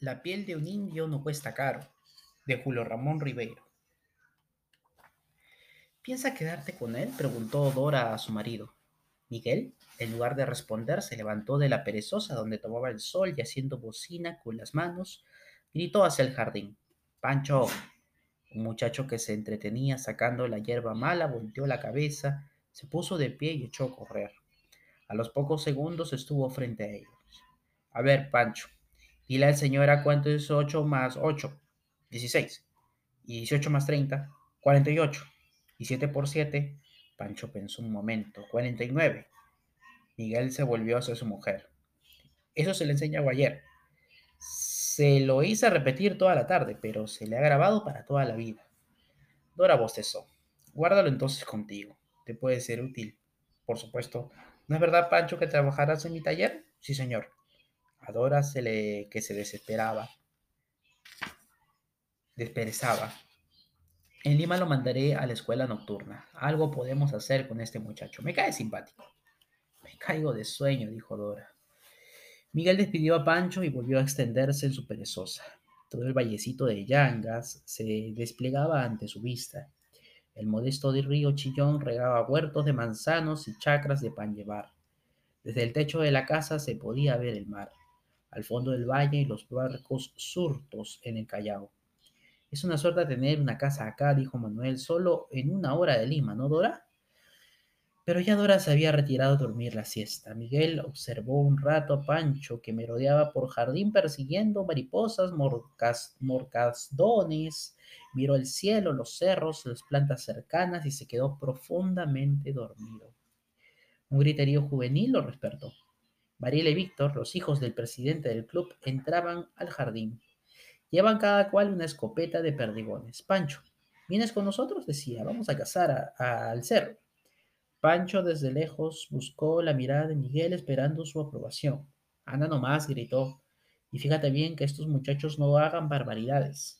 La piel de un indio no cuesta caro, de Julio Ramón Ribeiro. ¿Piensa quedarte con él? preguntó Dora a su marido. Miguel, en lugar de responder, se levantó de la perezosa donde tomaba el sol y haciendo bocina con las manos, gritó hacia el jardín. Pancho. Un muchacho que se entretenía sacando la hierba mala volteó la cabeza, se puso de pie y echó a correr. A los pocos segundos estuvo frente a ellos. A ver, Pancho, dile al señora cuánto es 8 más 8. 16. Y 18 más 30. 48. Y 7 por 7. Pancho pensó un momento. 49. Miguel se volvió hacia su mujer. Eso se le enseñaba ayer. Se lo hice repetir toda la tarde, pero se le ha grabado para toda la vida. Dora bostezó. Guárdalo entonces contigo. Te puede ser útil. Por supuesto. ¿No es verdad, Pancho, que trabajarás en mi taller? Sí, señor. A Dora se le que se desesperaba. Desperezaba. En Lima lo mandaré a la escuela nocturna. Algo podemos hacer con este muchacho. Me cae simpático. Me caigo de sueño, dijo Dora. Miguel despidió a Pancho y volvió a extenderse en su perezosa. Todo el vallecito de Yangas se desplegaba ante su vista. El modesto río Chillón regaba huertos de manzanos y chacras de pan llevar. Desde el techo de la casa se podía ver el mar, al fondo del valle y los barcos surtos en el Callao. Es una suerte tener una casa acá, dijo Manuel, solo en una hora de Lima, ¿no, Dora? Pero ya Dora se había retirado a dormir la siesta. Miguel observó un rato a Pancho que merodeaba por jardín persiguiendo mariposas, morcas, morcasdones, miró el cielo, los cerros, las plantas cercanas y se quedó profundamente dormido. Un griterío juvenil lo despertó. Mariela y Víctor, los hijos del presidente del club, entraban al jardín. Llevan cada cual una escopeta de perdigones. Pancho, ¿vienes con nosotros? decía, vamos a cazar al cerro. Pancho desde lejos buscó la mirada de Miguel esperando su aprobación. Anda nomás, gritó, y fíjate bien que estos muchachos no hagan barbaridades.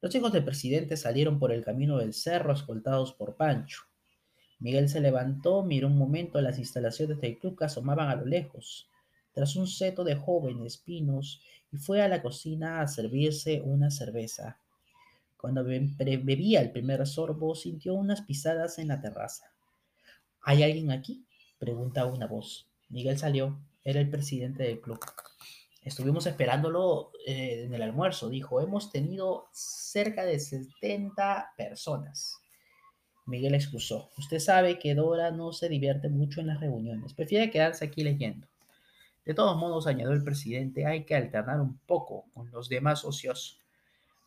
Los hijos del presidente salieron por el camino del cerro escoltados por Pancho. Miguel se levantó, miró un momento las instalaciones del club que asomaban a lo lejos, tras un seto de jóvenes pinos, y fue a la cocina a servirse una cerveza. Cuando bebía el primer sorbo, sintió unas pisadas en la terraza. ¿Hay alguien aquí? preguntaba una voz. Miguel salió. Era el presidente del club. Estuvimos esperándolo eh, en el almuerzo, dijo. Hemos tenido cerca de 70 personas. Miguel excusó. Usted sabe que Dora no se divierte mucho en las reuniones. Prefiere quedarse aquí leyendo. De todos modos, añadió el presidente, hay que alternar un poco con los demás socios.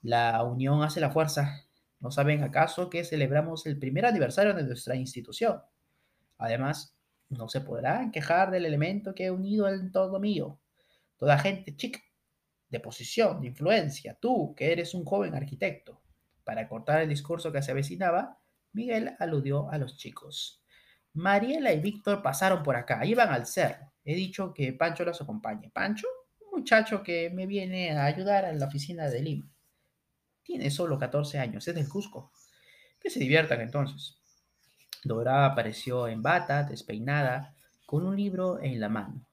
La unión hace la fuerza. ¿No saben acaso que celebramos el primer aniversario de nuestra institución? Además, no se podrán quejar del elemento que ha unido el entorno mío. Toda gente chica, de posición, de influencia, tú, que eres un joven arquitecto. Para cortar el discurso que se avecinaba, Miguel aludió a los chicos. Mariela y Víctor pasaron por acá, iban al cerro. He dicho que Pancho los acompañe. ¿Pancho? Un muchacho que me viene a ayudar en la oficina de Lima. Tiene solo 14 años, es del Cusco. Que se diviertan entonces. Dora apareció en bata, despeinada, con un libro en la mano.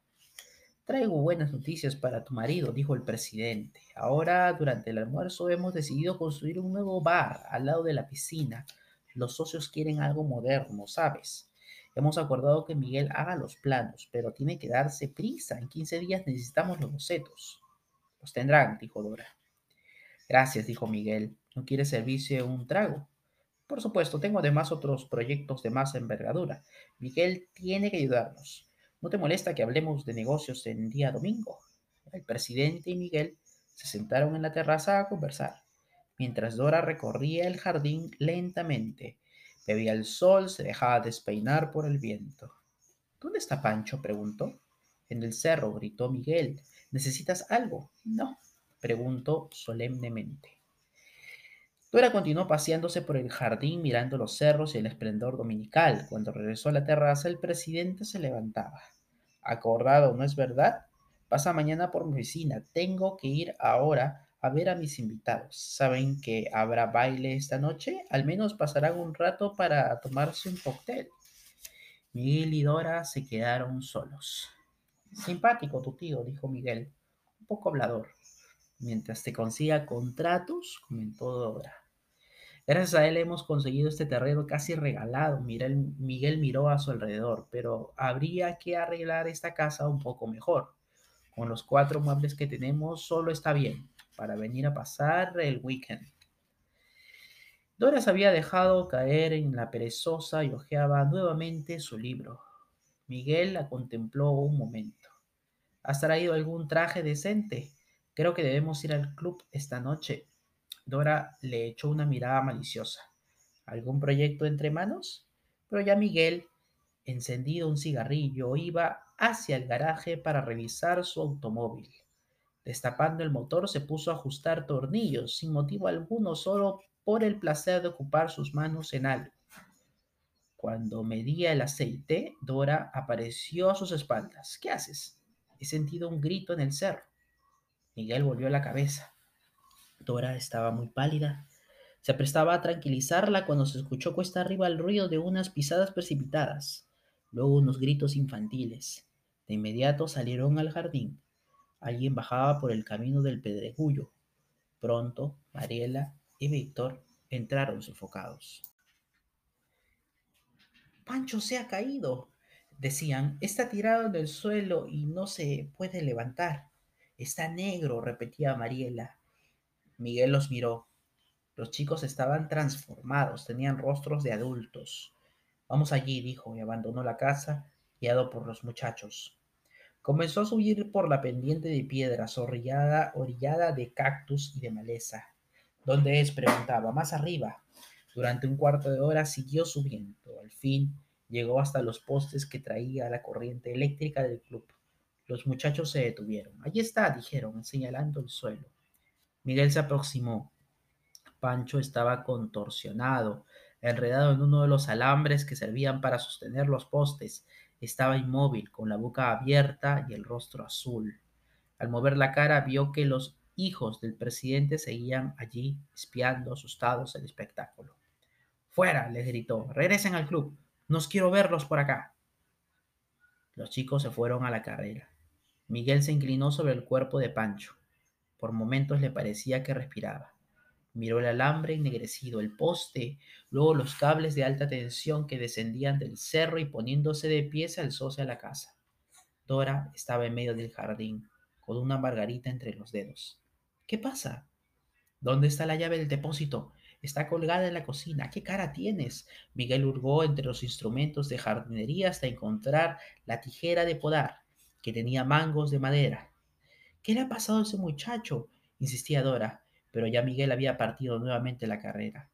Traigo buenas noticias para tu marido, dijo el presidente. Ahora, durante el almuerzo, hemos decidido construir un nuevo bar al lado de la piscina. Los socios quieren algo moderno, ¿sabes? Hemos acordado que Miguel haga los planos, pero tiene que darse prisa. En 15 días necesitamos los bocetos. Los tendrán, dijo Dora. Gracias, dijo Miguel. ¿No quiere servirse un trago? Por supuesto, tengo además otros proyectos de más envergadura. Miguel tiene que ayudarnos. ¿No te molesta que hablemos de negocios en día domingo? El presidente y Miguel se sentaron en la terraza a conversar, mientras Dora recorría el jardín lentamente. Bebía el sol, se dejaba despeinar por el viento. ¿Dónde está Pancho? preguntó. En el cerro, gritó Miguel. ¿Necesitas algo? No, preguntó solemnemente. Dora continuó paseándose por el jardín mirando los cerros y el esplendor dominical. Cuando regresó a la terraza, el presidente se levantaba. Acordado, ¿no es verdad? Pasa mañana por mi oficina. Tengo que ir ahora a ver a mis invitados. ¿Saben que habrá baile esta noche? Al menos pasarán un rato para tomarse un cóctel. Miguel y Dora se quedaron solos. Simpático tu tío, dijo Miguel. un poco hablador. Mientras te consiga contratos, comentó Dora. Gracias a él hemos conseguido este terreno casi regalado. Miguel miró a su alrededor, pero habría que arreglar esta casa un poco mejor. Con los cuatro muebles que tenemos solo está bien para venir a pasar el weekend. Dora se había dejado caer en la perezosa y hojeaba nuevamente su libro. Miguel la contempló un momento. ¿Has traído algún traje decente? Creo que debemos ir al club esta noche. Dora le echó una mirada maliciosa. ¿Algún proyecto entre manos? Pero ya Miguel, encendido un cigarrillo, iba hacia el garaje para revisar su automóvil. Destapando el motor se puso a ajustar tornillos sin motivo alguno, solo por el placer de ocupar sus manos en algo. Cuando medía el aceite, Dora apareció a sus espaldas. ¿Qué haces? He sentido un grito en el cerro. Miguel volvió la cabeza. Dora estaba muy pálida. Se prestaba a tranquilizarla cuando se escuchó cuesta arriba el ruido de unas pisadas precipitadas, luego unos gritos infantiles. De inmediato salieron al jardín. Alguien bajaba por el camino del pedregullo. Pronto, Mariela y Víctor entraron sofocados. Pancho se ha caído, decían. Está tirado en el suelo y no se puede levantar. Está negro, repetía Mariela. Miguel los miró. Los chicos estaban transformados, tenían rostros de adultos. Vamos allí, dijo, y abandonó la casa, guiado por los muchachos. Comenzó a subir por la pendiente de piedras, orillada, orillada de cactus y de maleza. ¿Dónde es? preguntaba. Más arriba. Durante un cuarto de hora siguió subiendo. Al fin llegó hasta los postes que traía la corriente eléctrica del club. Los muchachos se detuvieron. Allí está, dijeron, señalando el suelo. Miguel se aproximó. Pancho estaba contorsionado, enredado en uno de los alambres que servían para sostener los postes. Estaba inmóvil, con la boca abierta y el rostro azul. Al mover la cara vio que los hijos del presidente seguían allí espiando asustados el espectáculo. Fuera, les gritó, regresen al club, nos quiero verlos por acá. Los chicos se fueron a la carrera. Miguel se inclinó sobre el cuerpo de Pancho. Por momentos le parecía que respiraba. Miró el alambre ennegrecido, el poste, luego los cables de alta tensión que descendían del cerro y poniéndose de pie se alzóse a la casa. Dora estaba en medio del jardín, con una margarita entre los dedos. ¿Qué pasa? ¿Dónde está la llave del depósito? Está colgada en la cocina. ¿Qué cara tienes? Miguel hurgó entre los instrumentos de jardinería hasta encontrar la tijera de podar, que tenía mangos de madera. ¿Qué le ha pasado a ese muchacho? insistía Dora, pero ya Miguel había partido nuevamente la carrera.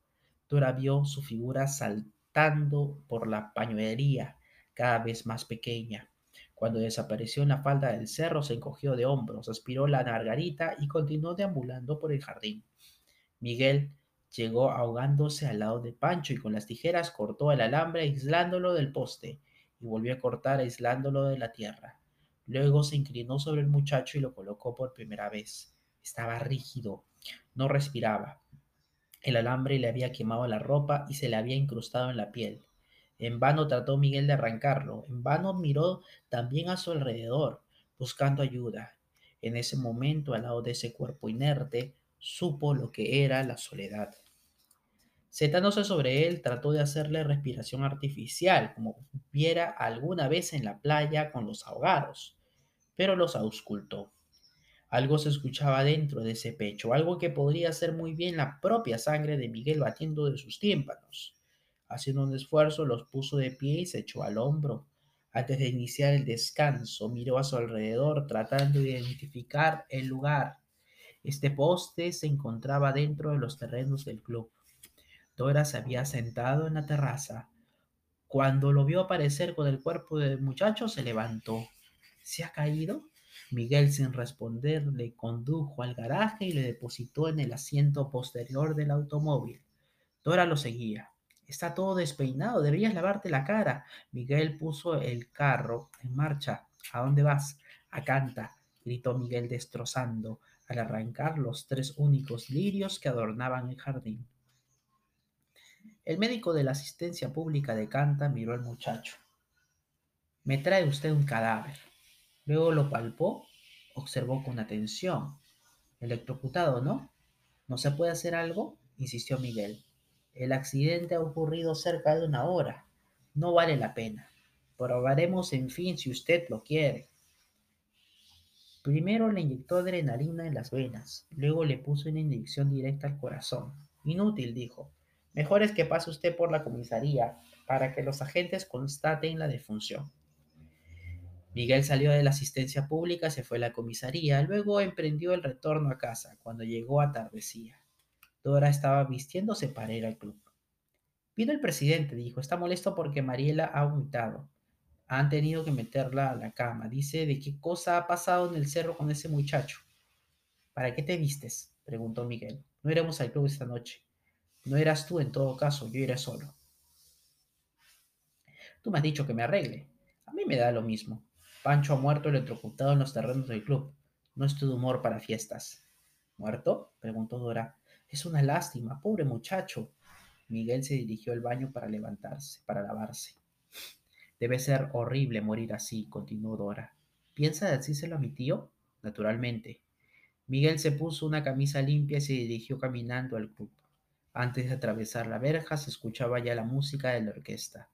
Dora vio su figura saltando por la pañuelería, cada vez más pequeña. Cuando desapareció en la falda del cerro, se encogió de hombros, aspiró la margarita y continuó deambulando por el jardín. Miguel llegó ahogándose al lado de Pancho y con las tijeras cortó el alambre aislándolo del poste y volvió a cortar aislándolo de la tierra. Luego se inclinó sobre el muchacho y lo colocó por primera vez. Estaba rígido, no respiraba. El alambre le había quemado la ropa y se le había incrustado en la piel. En vano trató Miguel de arrancarlo, en vano miró también a su alrededor, buscando ayuda. En ese momento, al lado de ese cuerpo inerte, supo lo que era la soledad. Setándose sobre él, trató de hacerle respiración artificial, como viera alguna vez en la playa con los ahogados, pero los auscultó. Algo se escuchaba dentro de ese pecho, algo que podría ser muy bien la propia sangre de Miguel batiendo de sus tímpanos. Haciendo un esfuerzo, los puso de pie y se echó al hombro. Antes de iniciar el descanso, miró a su alrededor tratando de identificar el lugar. Este poste se encontraba dentro de los terrenos del club. Dora se había sentado en la terraza. Cuando lo vio aparecer con el cuerpo del muchacho, se levantó. ¿Se ha caído? Miguel, sin responder, le condujo al garaje y le depositó en el asiento posterior del automóvil. Dora lo seguía. Está todo despeinado, deberías lavarte la cara. Miguel puso el carro en marcha. ¿A dónde vas? A Canta, gritó Miguel destrozando al arrancar los tres únicos lirios que adornaban el jardín. El médico de la asistencia pública de Canta miró al muchacho. Me trae usted un cadáver. Luego lo palpó observó con atención. Electrocutado, ¿no? ¿No se puede hacer algo? insistió Miguel. El accidente ha ocurrido cerca de una hora. No vale la pena. Probaremos, en fin, si usted lo quiere. Primero le inyectó adrenalina en las venas, luego le puso una inyección directa al corazón. Inútil, dijo. Mejor es que pase usted por la comisaría para que los agentes constaten la defunción. Miguel salió de la asistencia pública, se fue a la comisaría, luego emprendió el retorno a casa. Cuando llegó atardecía. Dora estaba vistiéndose para ir al club. Vino el presidente, dijo, está molesto porque Mariela ha vomitado. Han tenido que meterla a la cama. Dice de qué cosa ha pasado en el cerro con ese muchacho. ¿Para qué te vistes? preguntó Miguel. No iremos al club esta noche. No eras tú en todo caso, yo iré solo. Tú me has dicho que me arregle. A mí me da lo mismo. Pancho ha muerto electrocutado en los terrenos del club. No estoy de humor para fiestas. ¿Muerto? preguntó Dora. Es una lástima, pobre muchacho. Miguel se dirigió al baño para levantarse, para lavarse. Debe ser horrible morir así, continuó Dora. ¿Piensa decírselo a mi tío? Naturalmente. Miguel se puso una camisa limpia y se dirigió caminando al club. Antes de atravesar la verja se escuchaba ya la música de la orquesta.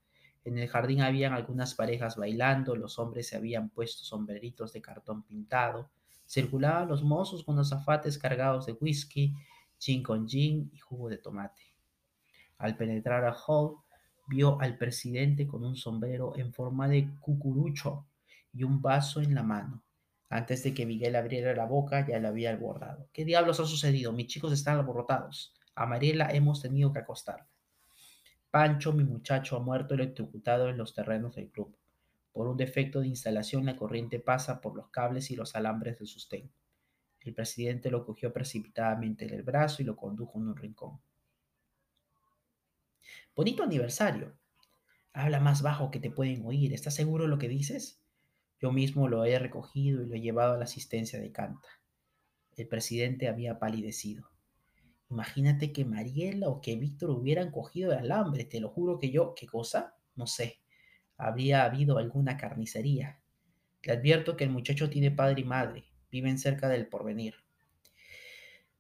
En el jardín habían algunas parejas bailando, los hombres se habían puesto sombreritos de cartón pintado, circulaban los mozos con los zafates cargados de whisky, gin con gin y jugo de tomate. Al penetrar a hall, vio al presidente con un sombrero en forma de cucurucho y un vaso en la mano. Antes de que Miguel abriera la boca, ya le había abordado. ¿Qué diablos ha sucedido? Mis chicos están alborotados. A Mariela hemos tenido que acostarla. Pancho, mi muchacho, ha muerto electrocutado en los terrenos del club. Por un defecto de instalación, la corriente pasa por los cables y los alambres del sostén. El presidente lo cogió precipitadamente en el brazo y lo condujo en un rincón. Bonito aniversario. Habla más bajo que te pueden oír. ¿Estás seguro de lo que dices? Yo mismo lo he recogido y lo he llevado a la asistencia de Canta. El presidente había palidecido. Imagínate que Mariela o que Víctor hubieran cogido el alambre. Te lo juro que yo, ¿qué cosa? No sé. Habría habido alguna carnicería. Te advierto que el muchacho tiene padre y madre. Viven cerca del porvenir.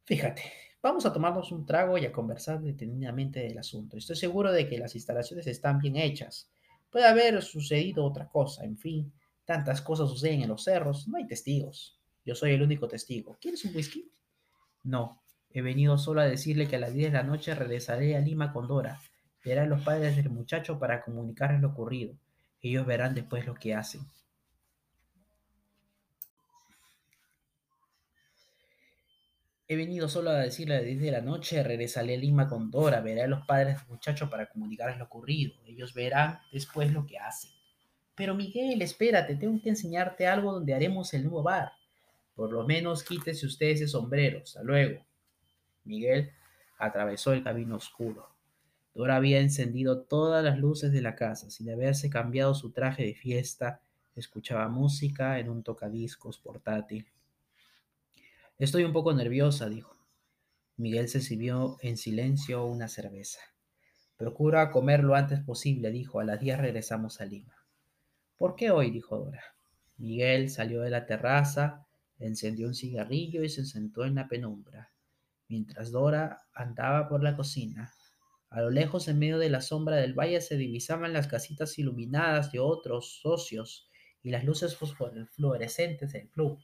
Fíjate, Vamos a tomarnos un trago y a conversar detenidamente del asunto. Estoy seguro de que las instalaciones están bien hechas. Puede haber sucedido otra cosa, en fin. Tantas cosas suceden en los cerros, no hay testigos. Yo soy el único testigo. ¿Quieres un whisky? No, he venido solo a decirle que a las 10 de la noche regresaré a Lima con Dora. Verá a los padres del muchacho para comunicarles lo ocurrido. Ellos verán después lo que hacen. He venido solo a decirle a las 10 de la noche, regresaré a Lima con Dora, veré a los padres del muchacho para comunicarles lo ocurrido. Ellos verán después lo que hacen. Pero Miguel, espérate, tengo que enseñarte algo donde haremos el nuevo bar. Por lo menos quítese usted ese sombrero. Hasta luego. Miguel atravesó el camino oscuro. Dora había encendido todas las luces de la casa. Sin haberse cambiado su traje de fiesta, escuchaba música en un tocadiscos portátil. Estoy un poco nerviosa, dijo. Miguel se sirvió en silencio una cerveza. Procura comer lo antes posible, dijo. A las diez regresamos a Lima. ¿Por qué hoy? dijo Dora. Miguel salió de la terraza, encendió un cigarrillo y se sentó en la penumbra, mientras Dora andaba por la cocina. A lo lejos, en medio de la sombra del valle, se divisaban las casitas iluminadas de otros socios y las luces fluorescentes del club.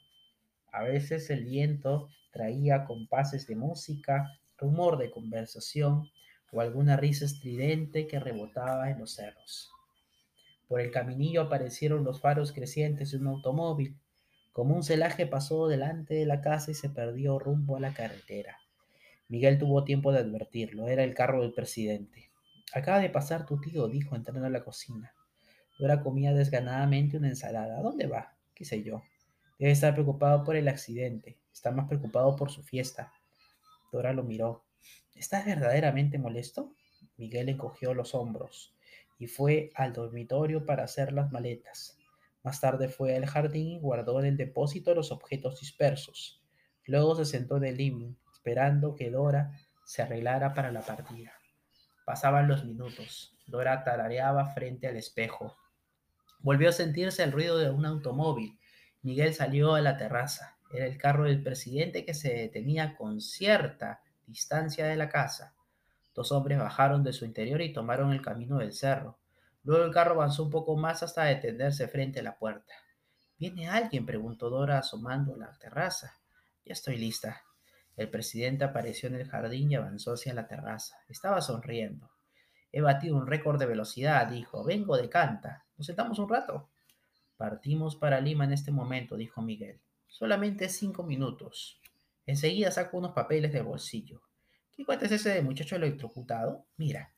A veces el viento traía compases de música, rumor de conversación o alguna risa estridente que rebotaba en los cerros. Por el caminillo aparecieron los faros crecientes de un automóvil. Como un celaje pasó delante de la casa y se perdió rumbo a la carretera. Miguel tuvo tiempo de advertirlo. Era el carro del presidente. Acaba de pasar tu tío, dijo entrando a la cocina. Dora comía desganadamente una ensalada. ¿A dónde va? ¿Qué sé yo? Debe estar preocupado por el accidente. Está más preocupado por su fiesta. Dora lo miró. ¿Estás verdaderamente molesto? Miguel encogió los hombros y fue al dormitorio para hacer las maletas. Más tarde fue al jardín y guardó en el depósito los objetos dispersos. Luego se sentó en el living, esperando que Dora se arreglara para la partida. Pasaban los minutos. Dora tarareaba frente al espejo. Volvió a sentirse el ruido de un automóvil Miguel salió a la terraza. Era el carro del presidente que se detenía con cierta distancia de la casa. Dos hombres bajaron de su interior y tomaron el camino del cerro. Luego el carro avanzó un poco más hasta detenerse frente a la puerta. ¿Viene alguien? preguntó Dora asomando a la terraza. Ya estoy lista. El presidente apareció en el jardín y avanzó hacia la terraza. Estaba sonriendo. He batido un récord de velocidad, dijo. Vengo de Canta. ¿Nos sentamos un rato? Partimos para Lima en este momento, dijo Miguel. Solamente cinco minutos. Enseguida saco unos papeles del bolsillo. ¿Qué cuenta es ese de muchacho electrocutado? Mira.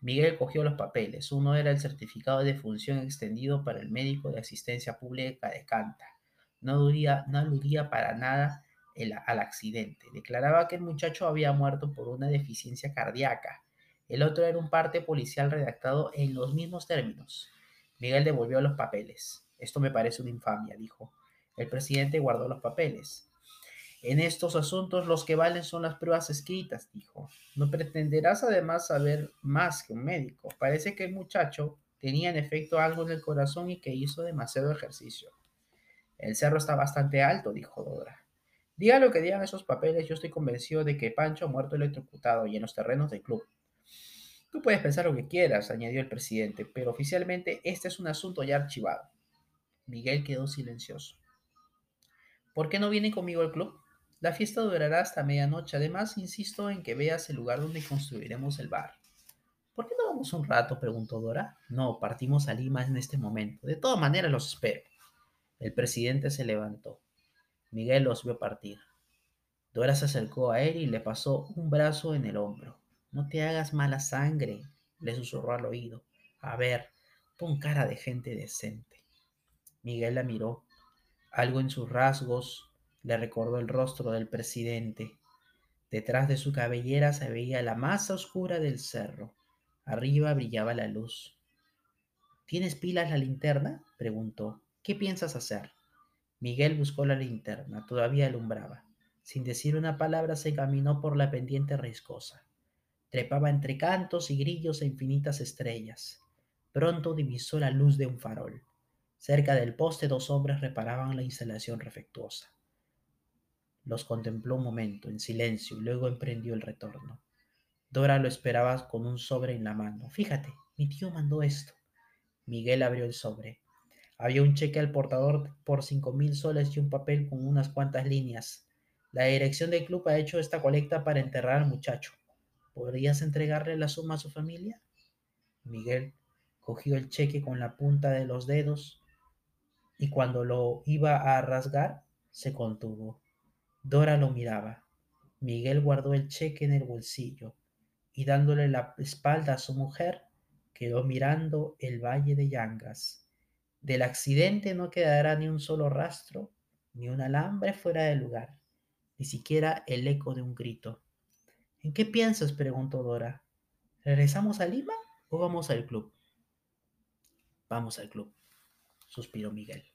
Miguel cogió los papeles. Uno era el certificado de función extendido para el médico de asistencia pública de Canta. No, aludía, no aludía para nada al accidente. Declaraba que el muchacho había muerto por una deficiencia cardíaca. El otro era un parte policial redactado en los mismos términos. Miguel devolvió los papeles. Esto me parece una infamia, dijo. El presidente guardó los papeles. En estos asuntos los que valen son las pruebas escritas, dijo. No pretenderás además saber más que un médico. Parece que el muchacho tenía en efecto algo en el corazón y que hizo demasiado ejercicio. El cerro está bastante alto, dijo Dora. Diga lo que digan esos papeles, yo estoy convencido de que Pancho ha muerto electrocutado y en los terrenos del club. Tú puedes pensar lo que quieras, añadió el presidente, pero oficialmente este es un asunto ya archivado. Miguel quedó silencioso. ¿Por qué no viene conmigo al club? La fiesta durará hasta medianoche. Además, insisto en que veas el lugar donde construiremos el bar. ¿Por qué no vamos un rato? preguntó Dora. No, partimos a Lima en este momento. De todas maneras los espero. El presidente se levantó. Miguel los vio partir. Dora se acercó a él y le pasó un brazo en el hombro. No te hagas mala sangre, le susurró al oído. A ver, pon cara de gente decente. Miguel la miró. Algo en sus rasgos le recordó el rostro del presidente. Detrás de su cabellera se veía la masa oscura del cerro. Arriba brillaba la luz. ¿Tienes pilas la linterna? preguntó. ¿Qué piensas hacer? Miguel buscó la linterna. Todavía alumbraba. Sin decir una palabra se caminó por la pendiente riscosa. Trepaba entre cantos y grillos e infinitas estrellas. Pronto divisó la luz de un farol. Cerca del poste dos hombres reparaban la instalación refectuosa. Los contempló un momento, en silencio, y luego emprendió el retorno. Dora lo esperaba con un sobre en la mano. Fíjate, mi tío mandó esto. Miguel abrió el sobre. Había un cheque al portador por cinco mil soles y un papel con unas cuantas líneas. La dirección del club ha hecho esta colecta para enterrar al muchacho. ¿Podrías entregarle la suma a su familia? Miguel cogió el cheque con la punta de los dedos y cuando lo iba a rasgar se contuvo. Dora lo miraba. Miguel guardó el cheque en el bolsillo y dándole la espalda a su mujer, quedó mirando el valle de Yangas. Del accidente no quedará ni un solo rastro, ni un alambre fuera del lugar, ni siquiera el eco de un grito. ¿En qué piensas? preguntó Dora. ¿Regresamos a Lima o vamos al club? Vamos al club, suspiró Miguel.